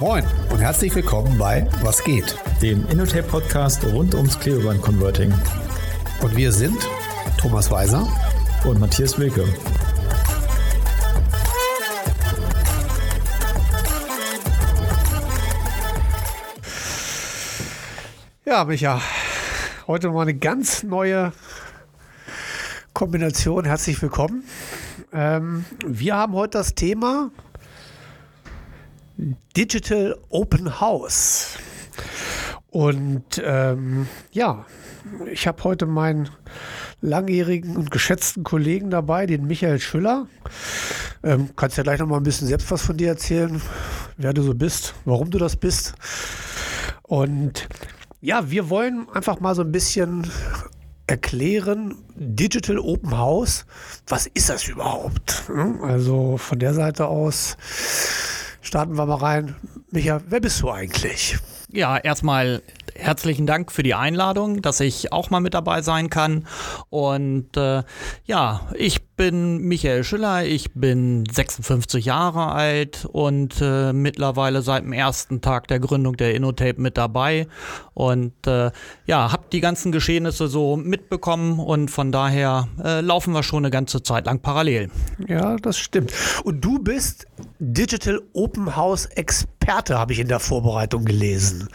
Moin und herzlich willkommen bei Was geht? Dem InnoTape-Podcast rund ums Klebeband-Converting. Und wir sind Thomas Weiser und Matthias Wilke. Ja, Micha, heute mal eine ganz neue Kombination. Herzlich willkommen. Ähm, wir haben heute das Thema Digital Open House. Und ähm, ja, ich habe heute meinen langjährigen und geschätzten Kollegen dabei, den Michael Schüller. Ähm, kannst ja gleich noch mal ein bisschen selbst was von dir erzählen, wer du so bist, warum du das bist. Und ja, wir wollen einfach mal so ein bisschen erklären, Digital Open House, was ist das überhaupt? Also von der Seite aus starten wir mal rein. Micha, wer bist du eigentlich? Ja, erstmal herzlichen Dank für die Einladung, dass ich auch mal mit dabei sein kann. Und äh, ja, ich bin Michael Schüller, ich bin 56 Jahre alt und äh, mittlerweile seit dem ersten Tag der Gründung der InnoTape mit dabei und äh, ja, habe die ganzen Geschehnisse so mitbekommen und von daher äh, laufen wir schon eine ganze Zeit lang parallel. Ja, das stimmt. Und du bist Digital Open House Experte, habe ich in der Vorbereitung gelesen.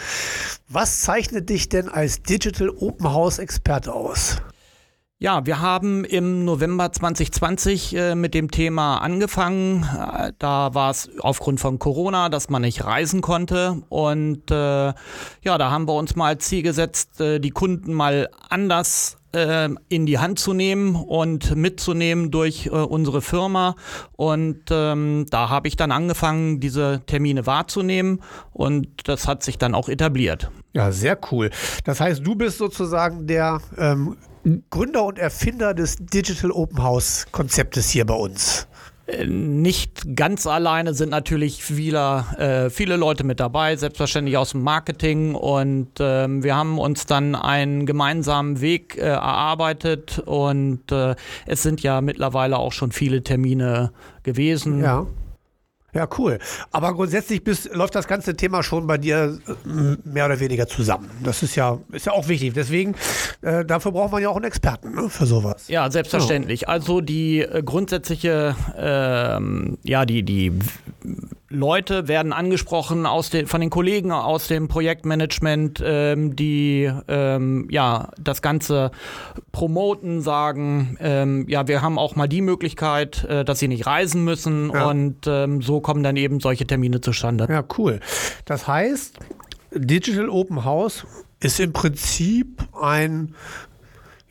Was zeichnet dich denn als Digital Open House Experte aus? Ja, wir haben im November 2020 äh, mit dem Thema angefangen. Äh, da war es aufgrund von Corona, dass man nicht reisen konnte. Und äh, ja, da haben wir uns mal Ziel gesetzt, äh, die Kunden mal anders äh, in die Hand zu nehmen und mitzunehmen durch äh, unsere Firma. Und ähm, da habe ich dann angefangen, diese Termine wahrzunehmen und das hat sich dann auch etabliert. Ja, sehr cool. Das heißt, du bist sozusagen der ähm, Gründer und Erfinder des Digital Open House Konzeptes hier bei uns. Äh, nicht ganz alleine sind natürlich viele, äh, viele Leute mit dabei, selbstverständlich aus dem Marketing. Und ähm, wir haben uns dann einen gemeinsamen Weg äh, erarbeitet. Und äh, es sind ja mittlerweile auch schon viele Termine gewesen. Ja. Ja, cool. Aber grundsätzlich bist, läuft das ganze Thema schon bei dir äh, mehr oder weniger zusammen. Das ist ja, ist ja auch wichtig. Deswegen, äh, dafür braucht man ja auch einen Experten ne, für sowas. Ja, selbstverständlich. Ja. Also die äh, grundsätzliche, ähm, ja, die, die Leute werden angesprochen aus den, von den Kollegen aus dem Projektmanagement, ähm, die ähm, ja das Ganze promoten, sagen, ähm, ja, wir haben auch mal die Möglichkeit, äh, dass sie nicht reisen müssen ja. und ähm, so kommen dann eben solche Termine zustande. Ja, cool. Das heißt, Digital Open House ist im Prinzip ein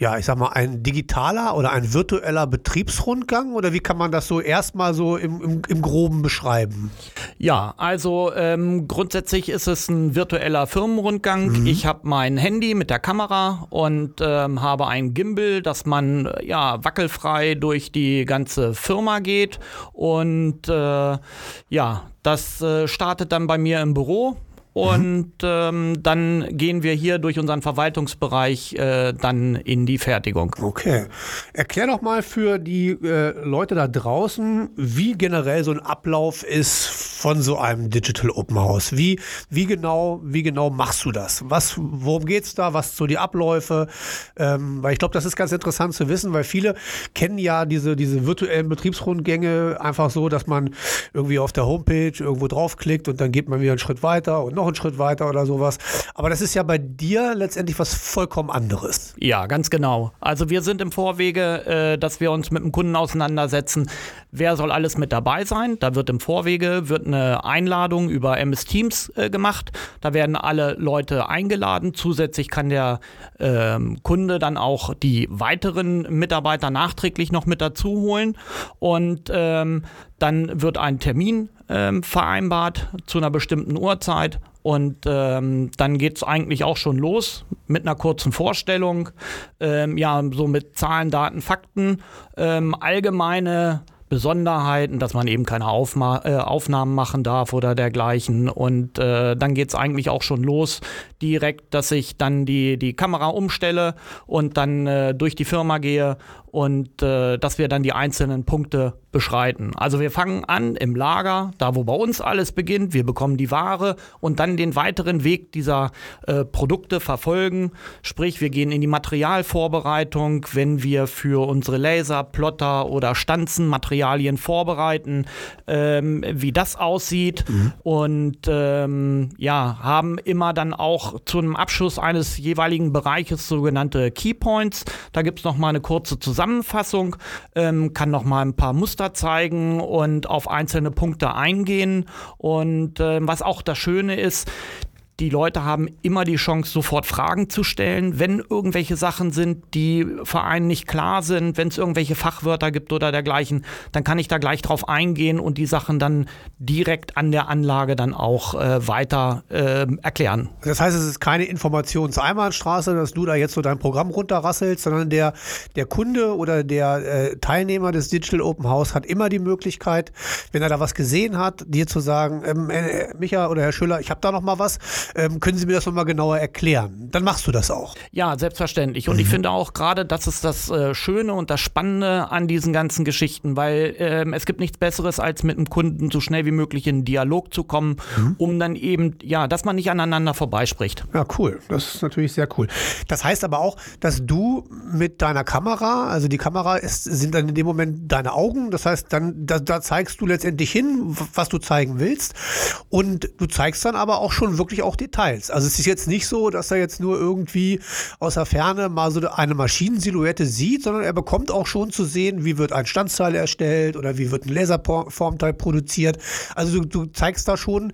ja, ich sag mal, ein digitaler oder ein virtueller Betriebsrundgang oder wie kann man das so erstmal so im, im, im Groben beschreiben? Ja, also ähm, grundsätzlich ist es ein virtueller Firmenrundgang. Mhm. Ich habe mein Handy mit der Kamera und ähm, habe ein Gimbal, dass man ja wackelfrei durch die ganze Firma geht und äh, ja, das äh, startet dann bei mir im Büro und ähm, dann gehen wir hier durch unseren Verwaltungsbereich äh, dann in die Fertigung. Okay. Erklär doch mal für die äh, Leute da draußen, wie generell so ein Ablauf ist von so einem Digital Open House. Wie, wie, genau, wie genau machst du das? Was, worum geht's da? Was so die Abläufe? Ähm, weil ich glaube, das ist ganz interessant zu wissen, weil viele kennen ja diese, diese virtuellen Betriebsrundgänge einfach so, dass man irgendwie auf der Homepage irgendwo draufklickt und dann geht man wieder einen Schritt weiter und noch einen Schritt weiter oder sowas. Aber das ist ja bei dir letztendlich was vollkommen anderes. Ja, ganz genau. Also wir sind im Vorwege, äh, dass wir uns mit dem Kunden auseinandersetzen. Wer soll alles mit dabei sein? Da wird im Vorwege wird eine Einladung über MS Teams äh, gemacht. Da werden alle Leute eingeladen. Zusätzlich kann der äh, Kunde dann auch die weiteren Mitarbeiter nachträglich noch mit dazu holen. Und ähm, dann wird ein Termin ähm, vereinbart zu einer bestimmten Uhrzeit und ähm, dann geht es eigentlich auch schon los mit einer kurzen Vorstellung, ähm, ja, so mit Zahlen, Daten, Fakten, ähm, allgemeine Besonderheiten, dass man eben keine Aufma äh, Aufnahmen machen darf oder dergleichen. Und äh, dann geht es eigentlich auch schon los, direkt, dass ich dann die, die Kamera umstelle und dann äh, durch die Firma gehe und äh, dass wir dann die einzelnen Punkte beschreiten. Also wir fangen an im Lager, da wo bei uns alles beginnt. Wir bekommen die Ware und dann den weiteren Weg dieser äh, Produkte verfolgen. Sprich, wir gehen in die Materialvorbereitung, wenn wir für unsere Laser, Plotter oder Stanzenmaterialien vorbereiten, ähm, wie das aussieht. Mhm. Und ähm, ja, haben immer dann auch zu einem Abschluss eines jeweiligen Bereiches sogenannte Keypoints. Da gibt es nochmal eine kurze Zusammenfassung, ähm, kann nochmal ein paar Muster Muster zeigen und auf einzelne Punkte eingehen. Und äh, was auch das Schöne ist, die Leute haben immer die Chance, sofort Fragen zu stellen, wenn irgendwelche Sachen sind, die Vereinen nicht klar sind, wenn es irgendwelche Fachwörter gibt oder dergleichen, dann kann ich da gleich drauf eingehen und die Sachen dann direkt an der Anlage dann auch äh, weiter äh, erklären. Das heißt, es ist keine Informationseinbahnstraße, dass du da jetzt so dein Programm runterrasselst, sondern der, der Kunde oder der äh, Teilnehmer des Digital Open House hat immer die Möglichkeit, wenn er da was gesehen hat, dir zu sagen, ähm, äh, Micha oder Herr Schüller, ich habe da noch mal was, ähm, können Sie mir das nochmal genauer erklären? Dann machst du das auch. Ja, selbstverständlich. Und mhm. ich finde auch gerade, das ist das äh, Schöne und das Spannende an diesen ganzen Geschichten, weil ähm, es gibt nichts Besseres, als mit einem Kunden so schnell wie möglich in Dialog zu kommen, mhm. um dann eben, ja, dass man nicht aneinander vorbeispricht. Ja, cool. Das ist natürlich sehr cool. Das heißt aber auch, dass du mit deiner Kamera, also die Kamera ist, sind dann in dem Moment deine Augen. Das heißt, dann da, da zeigst du letztendlich hin, was du zeigen willst. Und du zeigst dann aber auch schon wirklich auch Details. Also es ist jetzt nicht so, dass er jetzt nur irgendwie aus der Ferne mal so eine Maschinensilhouette sieht, sondern er bekommt auch schon zu sehen, wie wird ein Standsteil erstellt oder wie wird ein Laserformteil produziert. Also du, du zeigst da schon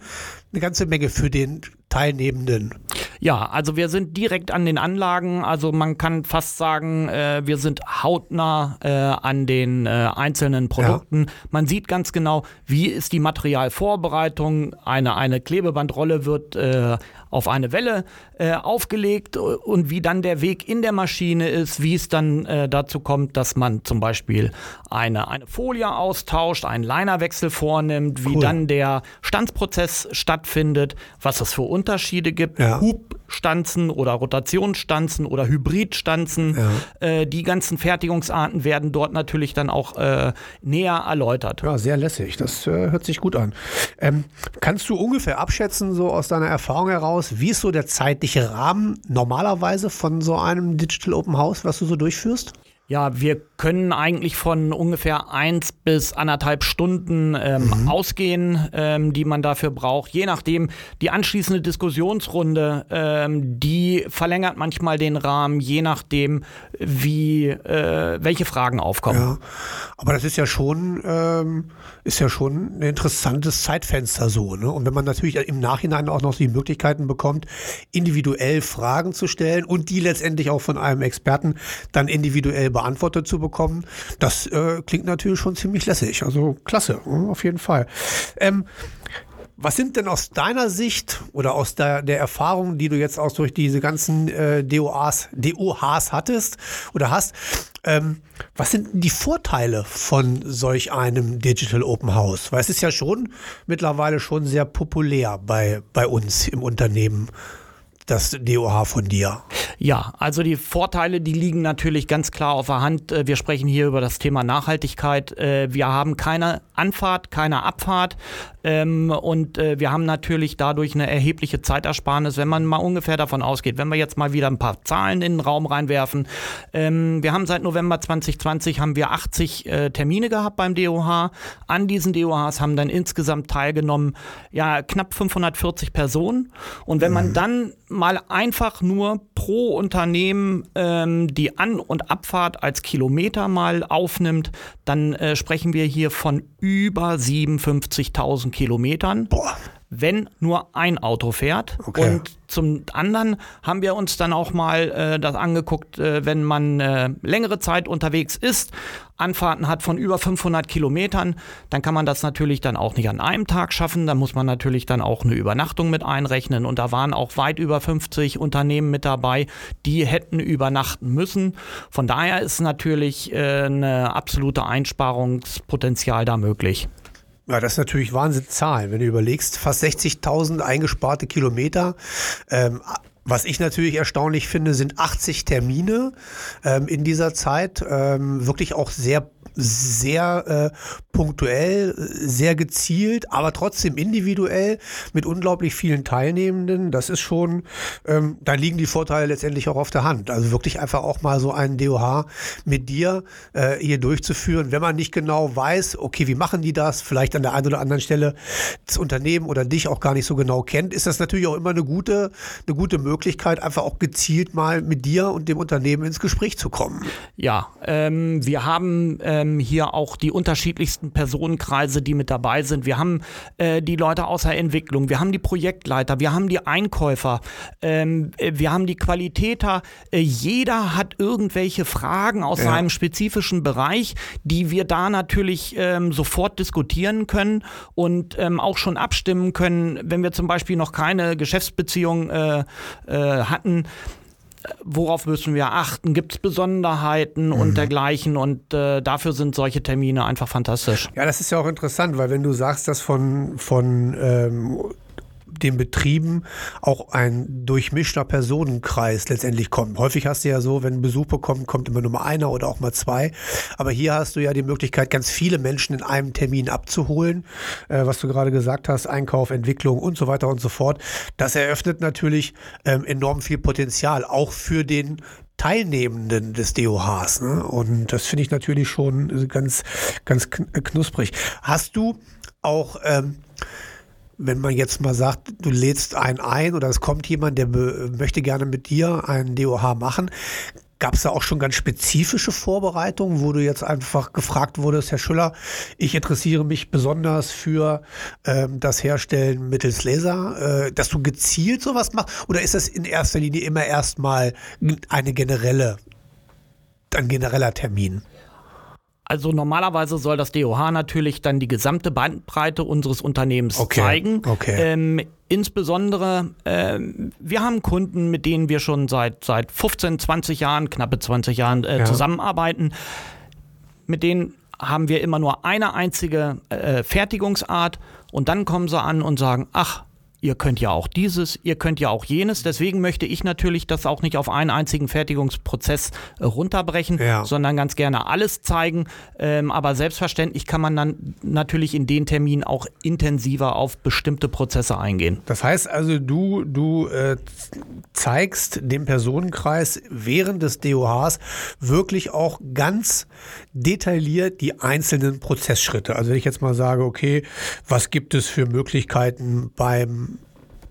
eine ganze Menge für den Teilnehmenden. Ja, also wir sind direkt an den Anlagen. Also man kann fast sagen, äh, wir sind hautnah äh, an den äh, einzelnen Produkten. Ja. Man sieht ganz genau, wie ist die Materialvorbereitung. Eine, eine Klebebandrolle wird äh, auf eine Welle äh, aufgelegt und wie dann der Weg in der Maschine ist, wie es dann äh, dazu kommt, dass man zum Beispiel eine, eine Folie austauscht, einen Linerwechsel vornimmt, wie cool. dann der Stanzprozess stattfindet, was es für Unterschiede gibt, ja. Hubstanzen oder Rotationsstanzen oder Hybridstanzen. Ja. Äh, die ganzen Fertigungsarten werden dort natürlich dann auch äh, näher erläutert. Ja, sehr lässig. Das äh, hört sich gut an. Ähm, kannst du ungefähr abschätzen, so aus deiner Erfahrung heraus, aus, wie ist so der zeitliche Rahmen normalerweise von so einem Digital Open House, was du so durchführst? Ja, wir können eigentlich von ungefähr eins bis anderthalb Stunden ähm, mhm. ausgehen, ähm, die man dafür braucht. Je nachdem, die anschließende Diskussionsrunde, ähm, die verlängert manchmal den Rahmen, je nachdem, wie äh, welche Fragen aufkommen. Ja, aber das ist ja schon, ähm, ist ja schon ein interessantes Zeitfenster so. Ne? Und wenn man natürlich im Nachhinein auch noch die Möglichkeiten bekommt, individuell Fragen zu stellen und die letztendlich auch von einem Experten dann individuell beantwortet zu bekommen. Das äh, klingt natürlich schon ziemlich lässig. Also klasse, hm, auf jeden Fall. Ähm, was sind denn aus deiner Sicht oder aus der, der Erfahrung, die du jetzt auch durch diese ganzen äh, DOAs, DOHs hattest oder hast, ähm, was sind die Vorteile von solch einem Digital Open House? Weil es ist ja schon mittlerweile schon sehr populär bei, bei uns im Unternehmen das DOH von dir? Ja, also die Vorteile, die liegen natürlich ganz klar auf der Hand. Äh, wir sprechen hier über das Thema Nachhaltigkeit. Äh, wir haben keine Anfahrt, keine Abfahrt ähm, und äh, wir haben natürlich dadurch eine erhebliche Zeitersparnis, wenn man mal ungefähr davon ausgeht. Wenn wir jetzt mal wieder ein paar Zahlen in den Raum reinwerfen. Ähm, wir haben seit November 2020 haben wir 80 Termine gehabt beim DOH. An diesen DOHs haben dann insgesamt teilgenommen ja knapp 540 Personen. Und wenn man mhm. dann mal einfach nur pro Unternehmen ähm, die An- und Abfahrt als Kilometer mal aufnimmt, dann äh, sprechen wir hier von über 57.000 Kilometern. Boah wenn nur ein Auto fährt. Okay. Und zum anderen haben wir uns dann auch mal äh, das angeguckt, äh, wenn man äh, längere Zeit unterwegs ist, Anfahrten hat von über 500 Kilometern, dann kann man das natürlich dann auch nicht an einem Tag schaffen. Da muss man natürlich dann auch eine Übernachtung mit einrechnen. Und da waren auch weit über 50 Unternehmen mit dabei, die hätten übernachten müssen. Von daher ist natürlich äh, eine absolute Einsparungspotenzial da möglich. Ja, das ist natürlich Wahnsinn Zahlen, wenn du überlegst, fast 60.000 eingesparte Kilometer. Ähm, Was ich natürlich erstaunlich finde, sind 80 Termine ähm, in dieser Zeit. Ähm, wirklich auch sehr sehr äh, punktuell, sehr gezielt, aber trotzdem individuell mit unglaublich vielen Teilnehmenden. Das ist schon, ähm, da liegen die Vorteile letztendlich auch auf der Hand. Also wirklich einfach auch mal so einen DOH mit dir äh, hier durchzuführen, wenn man nicht genau weiß, okay, wie machen die das, vielleicht an der einen oder anderen Stelle das Unternehmen oder dich auch gar nicht so genau kennt, ist das natürlich auch immer eine gute, eine gute Möglichkeit, einfach auch gezielt mal mit dir und dem Unternehmen ins Gespräch zu kommen. Ja, ähm, wir haben ähm, hier auch die unterschiedlichsten Personenkreise, die mit dabei sind. Wir haben äh, die Leute aus der Entwicklung, wir haben die Projektleiter, wir haben die Einkäufer, ähm, äh, wir haben die Qualitäter. Äh, jeder hat irgendwelche Fragen aus ja. seinem spezifischen Bereich, die wir da natürlich ähm, sofort diskutieren können und ähm, auch schon abstimmen können, wenn wir zum Beispiel noch keine Geschäftsbeziehung äh, äh, hatten worauf müssen wir achten? Gibt es Besonderheiten mhm. und dergleichen? Und äh, dafür sind solche Termine einfach fantastisch. Ja, das ist ja auch interessant, weil wenn du sagst, dass von, von ähm, den Betrieben auch ein durchmischter Personenkreis letztendlich kommt. Häufig hast du ja so, wenn Besuch bekommt, kommt immer nur mal einer oder auch mal zwei. Aber hier hast du ja die Möglichkeit, ganz viele Menschen in einem Termin abzuholen, äh, was du gerade gesagt hast, Einkauf, Entwicklung und so weiter und so fort. Das eröffnet natürlich ähm, enorm viel Potenzial, auch für den Teilnehmenden des DOHs. Ne? Und das finde ich natürlich schon ganz, ganz knusprig. Hast du auch ähm, wenn man jetzt mal sagt, du lädst einen ein oder es kommt jemand, der möchte gerne mit dir einen DOH machen, Gab es da auch schon ganz spezifische Vorbereitungen, wo du jetzt einfach gefragt wurdest, Herr Schüller, ich interessiere mich besonders für ähm, das Herstellen mittels Laser, äh, dass du gezielt sowas machst? Oder ist das in erster Linie immer erstmal eine generelle, ein genereller Termin? Also normalerweise soll das DOH natürlich dann die gesamte Bandbreite unseres Unternehmens okay. zeigen. Okay. Ähm, insbesondere, äh, wir haben Kunden, mit denen wir schon seit, seit 15, 20 Jahren, knappe 20 Jahren äh, ja. zusammenarbeiten. Mit denen haben wir immer nur eine einzige äh, Fertigungsart und dann kommen sie an und sagen, ach, ihr könnt ja auch dieses, ihr könnt ja auch jenes. Deswegen möchte ich natürlich das auch nicht auf einen einzigen Fertigungsprozess äh, runterbrechen, ja. sondern ganz gerne alles zeigen. Ähm, aber selbstverständlich kann man dann natürlich in den Terminen auch intensiver auf bestimmte Prozesse eingehen. Das heißt also, du, du äh, zeigst dem Personenkreis während des DOHs wirklich auch ganz detailliert die einzelnen Prozessschritte. Also wenn ich jetzt mal sage, okay, was gibt es für Möglichkeiten beim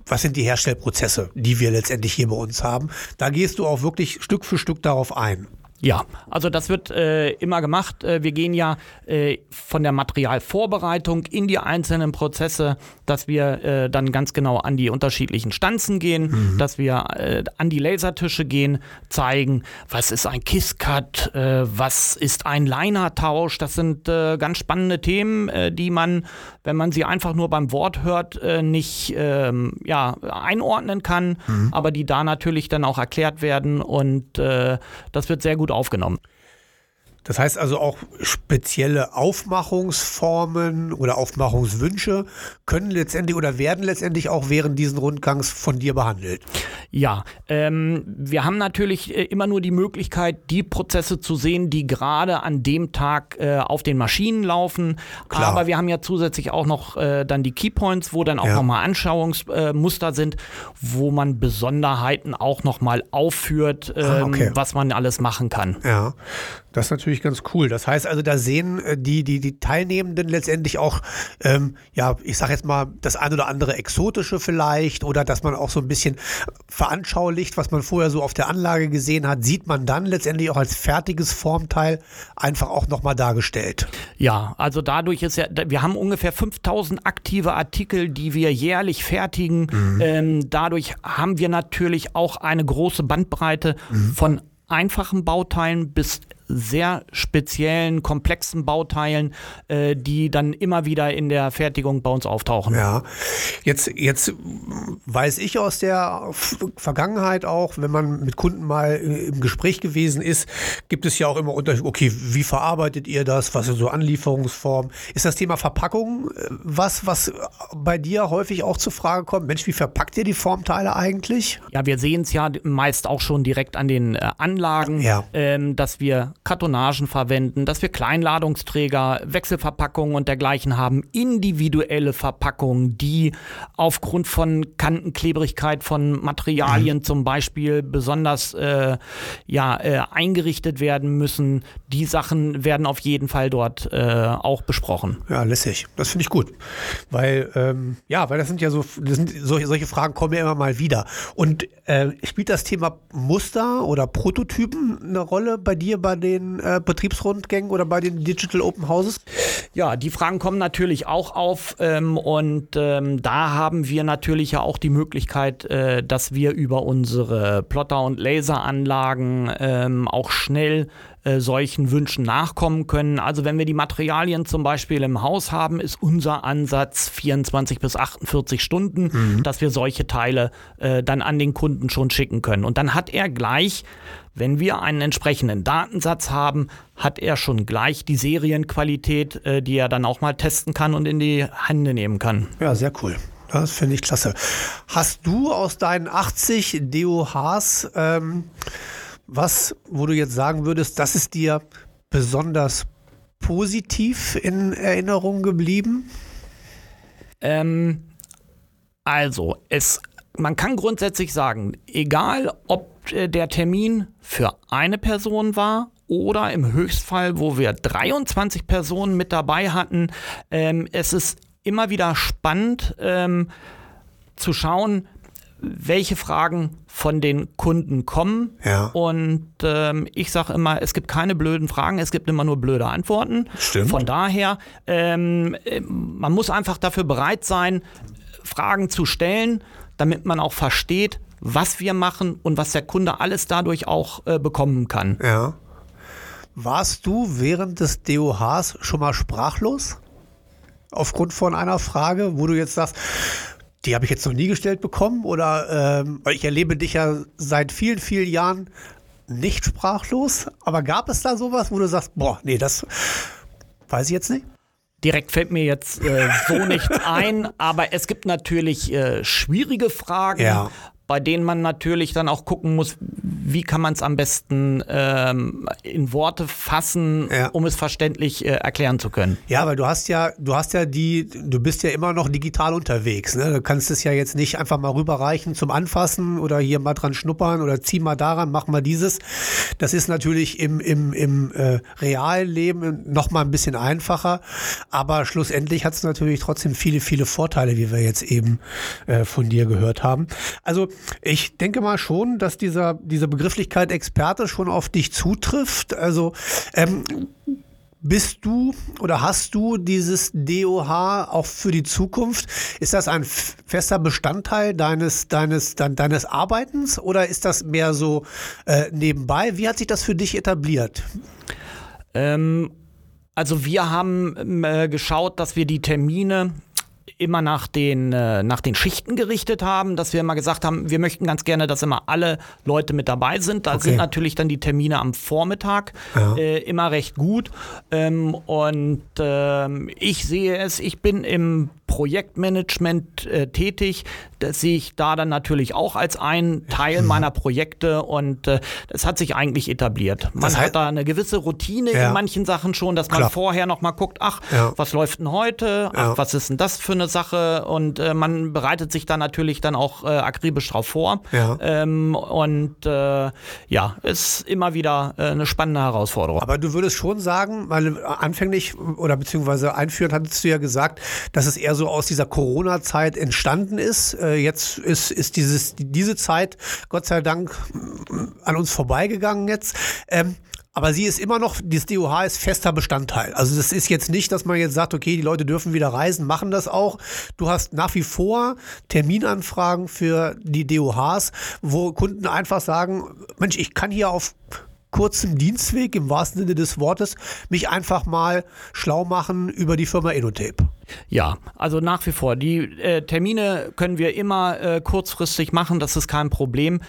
was sind die Herstellprozesse, die wir letztendlich hier bei uns haben. Da gehst du auch wirklich Stück für Stück darauf ein. Ja, also das wird äh, immer gemacht. Äh, wir gehen ja äh, von der Materialvorbereitung in die einzelnen Prozesse, dass wir äh, dann ganz genau an die unterschiedlichen Stanzen gehen, mhm. dass wir äh, an die Lasertische gehen, zeigen, was ist ein Kisscut, äh, was ist ein Linertausch. Das sind ganz spannende Themen, die man, wenn man sie einfach nur beim Wort hört, nicht ähm, ja, einordnen kann, mhm. aber die da natürlich dann auch erklärt werden und das wird sehr gut gut aufgenommen. Das heißt also auch spezielle Aufmachungsformen oder Aufmachungswünsche können letztendlich oder werden letztendlich auch während diesen Rundgangs von dir behandelt. Ja, ähm, wir haben natürlich äh, immer nur die Möglichkeit, die Prozesse zu sehen, die gerade an dem Tag äh, auf den Maschinen laufen. Klar. Aber wir haben ja zusätzlich auch noch äh, dann die Keypoints, wo dann auch ja. nochmal Anschauungsmuster sind, wo man Besonderheiten auch nochmal aufführt, ähm, ah, okay. was man alles machen kann. Ja. Das ist natürlich ganz cool. Das heißt also, da sehen äh, die, die, die Teilnehmenden letztendlich auch, ähm, ja, ich sag jetzt mal, das ein oder andere Exotische vielleicht oder dass man auch so ein bisschen veranschaulicht, was man vorher so auf der Anlage gesehen hat, sieht man dann letztendlich auch als fertiges Formteil einfach auch nochmal dargestellt. Ja, also dadurch ist ja, wir haben ungefähr 5000 aktive Artikel, die wir jährlich fertigen. Mhm. Ähm, dadurch haben wir natürlich auch eine große Bandbreite mhm. von einfachen Bauteilen bis sehr speziellen, komplexen Bauteilen, äh, die dann immer wieder in der Fertigung bei uns auftauchen. Ja, jetzt, jetzt weiß ich aus der Vergangenheit auch, wenn man mit Kunden mal im Gespräch gewesen ist, gibt es ja auch immer Unterschiede, okay, wie verarbeitet ihr das, was sind so Anlieferungsformen? Ist das Thema Verpackung äh, was, was bei dir häufig auch zur Frage kommt? Mensch, wie verpackt ihr die Formteile eigentlich? Ja, wir sehen es ja meist auch schon direkt an den äh, Anlagen, ja. ähm, dass wir Kartonagen verwenden, dass wir Kleinladungsträger, Wechselverpackungen und dergleichen haben, individuelle Verpackungen, die aufgrund von Kantenklebrigkeit von Materialien mhm. zum Beispiel besonders äh, ja, äh, eingerichtet werden müssen. Die Sachen werden auf jeden Fall dort äh, auch besprochen. Ja, lässig. Das finde ich gut. Weil, ähm, ja, weil das sind ja so, sind, solche, solche Fragen kommen ja immer mal wieder. Und äh, spielt das Thema Muster oder Prototypen eine Rolle bei dir bei den äh, Betriebsrundgängen oder bei den Digital Open Houses? Ja, die Fragen kommen natürlich auch auf ähm, und ähm, da haben wir natürlich ja auch die Möglichkeit, äh, dass wir über unsere Plotter- und Laseranlagen ähm, auch schnell äh, solchen Wünschen nachkommen können. Also wenn wir die Materialien zum Beispiel im Haus haben, ist unser Ansatz 24 bis 48 Stunden, mhm. dass wir solche Teile äh, dann an den Kunden schon schicken können. Und dann hat er gleich wenn wir einen entsprechenden Datensatz haben, hat er schon gleich die Serienqualität, äh, die er dann auch mal testen kann und in die Hände nehmen kann. Ja, sehr cool. Das finde ich klasse. Hast du aus deinen 80 DOHs ähm, was, wo du jetzt sagen würdest, das ist dir besonders positiv in Erinnerung geblieben? Ähm, also, es, man kann grundsätzlich sagen, egal ob der Termin für eine Person war oder im Höchstfall, wo wir 23 Personen mit dabei hatten, ähm, es ist immer wieder spannend ähm, zu schauen, welche Fragen von den Kunden kommen. Ja. Und ähm, ich sage immer, es gibt keine blöden Fragen, es gibt immer nur blöde Antworten. Stimmt. Von daher, ähm, man muss einfach dafür bereit sein, Fragen zu stellen, damit man auch versteht, was wir machen und was der Kunde alles dadurch auch äh, bekommen kann. Ja. Warst du während des DOHs schon mal sprachlos? Aufgrund von einer Frage, wo du jetzt sagst, die habe ich jetzt noch nie gestellt bekommen oder ähm, ich erlebe dich ja seit vielen, vielen Jahren nicht sprachlos. Aber gab es da sowas, wo du sagst, boah, nee, das weiß ich jetzt nicht? Direkt fällt mir jetzt äh, so nichts ein, aber es gibt natürlich äh, schwierige Fragen, ja bei denen man natürlich dann auch gucken muss, wie kann man es am besten ähm, in Worte fassen, ja. um es verständlich äh, erklären zu können. Ja, weil du hast ja, du hast ja die, du bist ja immer noch digital unterwegs. Ne? Du kannst es ja jetzt nicht einfach mal rüberreichen zum Anfassen oder hier mal dran schnuppern oder zieh mal daran, mach mal dieses. Das ist natürlich im, im, im äh, realen Leben noch mal ein bisschen einfacher, aber schlussendlich hat es natürlich trotzdem viele, viele Vorteile, wie wir jetzt eben äh, von dir gehört haben. Also ich denke mal schon, dass dieser, diese Begrifflichkeit Experte schon auf dich zutrifft. Also ähm, bist du oder hast du dieses DOH auch für die Zukunft? Ist das ein fester Bestandteil deines, deines, de, deines Arbeitens oder ist das mehr so äh, nebenbei? Wie hat sich das für dich etabliert? Ähm, also wir haben äh, geschaut, dass wir die Termine immer nach den, äh, nach den Schichten gerichtet haben, dass wir immer gesagt haben, wir möchten ganz gerne, dass immer alle Leute mit dabei sind. Da okay. sind natürlich dann die Termine am Vormittag ja. äh, immer recht gut. Ähm, und ähm, ich sehe es, ich bin im Projektmanagement äh, tätig. Das sehe ich da dann natürlich auch als ein Teil mhm. meiner Projekte und äh, das hat sich eigentlich etabliert. Man das heißt, hat da eine gewisse Routine ja. in manchen Sachen schon, dass man Klar. vorher noch mal guckt, ach, ja. was läuft denn heute? Ach, ja. was ist denn das für eine Sache? Und äh, man bereitet sich da natürlich dann auch äh, akribisch drauf vor. Ähm, und äh, ja, ist immer wieder äh, eine spannende Herausforderung. Aber du würdest schon sagen, weil anfänglich oder beziehungsweise einführend hattest du ja gesagt, dass es eher so aus dieser Corona-Zeit entstanden ist. Äh, jetzt ist, ist dieses, diese Zeit Gott sei Dank an uns vorbeigegangen jetzt. Ähm, aber sie ist immer noch, das DOH ist fester Bestandteil. Also das ist jetzt nicht, dass man jetzt sagt, okay, die Leute dürfen wieder reisen, machen das auch. Du hast nach wie vor Terminanfragen für die DOHs, wo Kunden einfach sagen, Mensch, ich kann hier auf kurzem Dienstweg im wahrsten Sinne des Wortes mich einfach mal schlau machen über die Firma Enotape. Ja, also nach wie vor. Die äh, Termine können wir immer äh, kurzfristig machen, das ist kein Problem.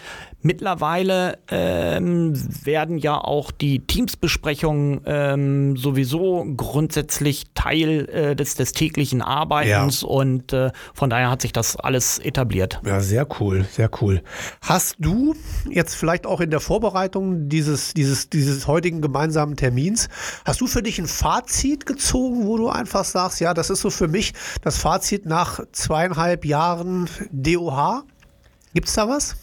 Mittlerweile ähm, werden ja auch die Teamsbesprechungen ähm, sowieso grundsätzlich Teil äh, des, des täglichen Arbeitens ja. und äh, von daher hat sich das alles etabliert. Ja, sehr cool, sehr cool. Hast du jetzt vielleicht auch in der Vorbereitung dieses, dieses, dieses heutigen gemeinsamen Termins, hast du für dich ein Fazit gezogen, wo du einfach sagst, ja, das ist so für mich das Fazit nach zweieinhalb Jahren DOH? Gibt es da was?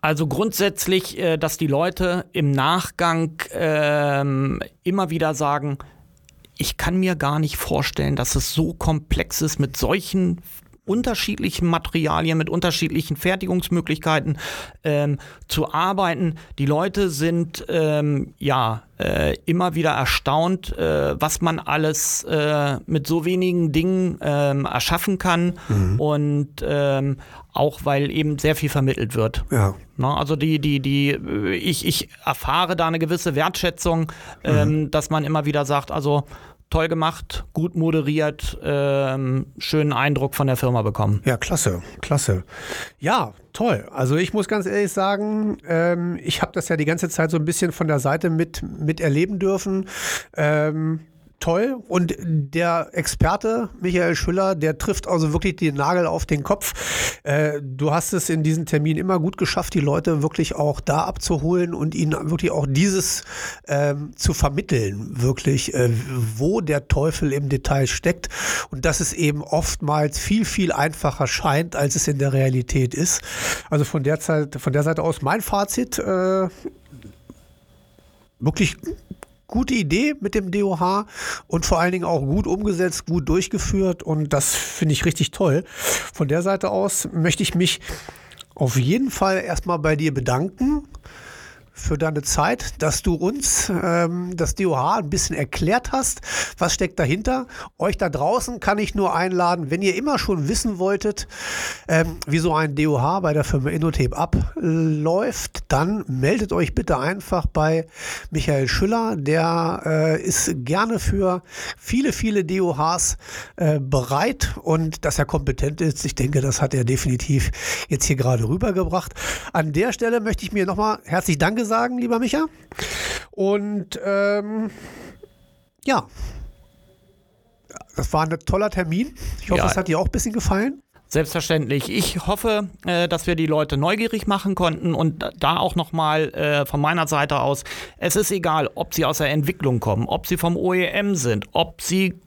Also grundsätzlich, äh, dass die Leute im Nachgang ähm, immer wieder sagen, ich kann mir gar nicht vorstellen, dass es so komplex ist mit solchen unterschiedlichen Materialien, mit unterschiedlichen Fertigungsmöglichkeiten ähm, zu arbeiten. Die Leute sind ähm, ja äh, immer wieder erstaunt, äh, was man alles äh, mit so wenigen Dingen ähm, erschaffen kann mhm. und ähm, auch weil eben sehr viel vermittelt wird. Ja. Na, also die, die, die, ich, ich erfahre da eine gewisse Wertschätzung, ähm, mhm. dass man immer wieder sagt, also toll gemacht, gut moderiert, ähm, schönen Eindruck von der Firma bekommen. Ja, klasse, klasse. Ja, toll. Also ich muss ganz ehrlich sagen, ähm, ich habe das ja die ganze Zeit so ein bisschen von der Seite mit, mit erleben dürfen. Ähm, toll. Und der Experte Michael Schüller, der trifft also wirklich den Nagel auf den Kopf. Äh, du hast es in diesen Termin immer gut geschafft, die Leute wirklich auch da abzuholen und ihnen wirklich auch dieses ähm, zu vermitteln, wirklich, äh, wo der Teufel im Detail steckt. Und dass es eben oftmals viel, viel einfacher scheint, als es in der Realität ist. Also von der, Zeit, von der Seite aus mein Fazit. Äh, wirklich gute Idee mit dem DOH und vor allen Dingen auch gut umgesetzt, gut durchgeführt und das finde ich richtig toll. Von der Seite aus möchte ich mich auf jeden Fall erstmal bei dir bedanken für deine Zeit, dass du uns ähm, das DOH ein bisschen erklärt hast. Was steckt dahinter? Euch da draußen kann ich nur einladen, wenn ihr immer schon wissen wolltet, ähm, wie so ein DOH bei der Firma Innotape abläuft, dann meldet euch bitte einfach bei Michael Schüller. Der äh, ist gerne für viele, viele DOHs äh, bereit und dass er kompetent ist. Ich denke, das hat er definitiv jetzt hier gerade rübergebracht. An der Stelle möchte ich mir nochmal herzlich Danke sagen, lieber Micha. Und ähm, ja, das war ein toller Termin. Ich hoffe, ja. es hat dir auch ein bisschen gefallen. Selbstverständlich. Ich hoffe, äh, dass wir die Leute neugierig machen konnten und da auch nochmal äh, von meiner Seite aus, es ist egal, ob sie aus der Entwicklung kommen, ob sie vom OEM sind, ob sie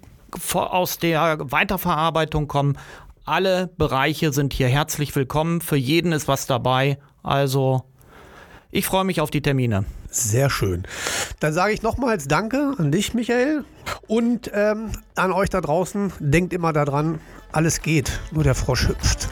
aus der Weiterverarbeitung kommen. Alle Bereiche sind hier herzlich willkommen. Für jeden ist was dabei. Also ich freue mich auf die Termine. Sehr schön. Dann sage ich nochmals Danke an dich, Michael. Und ähm, an euch da draußen. Denkt immer daran, alles geht, nur der Frosch hüpft.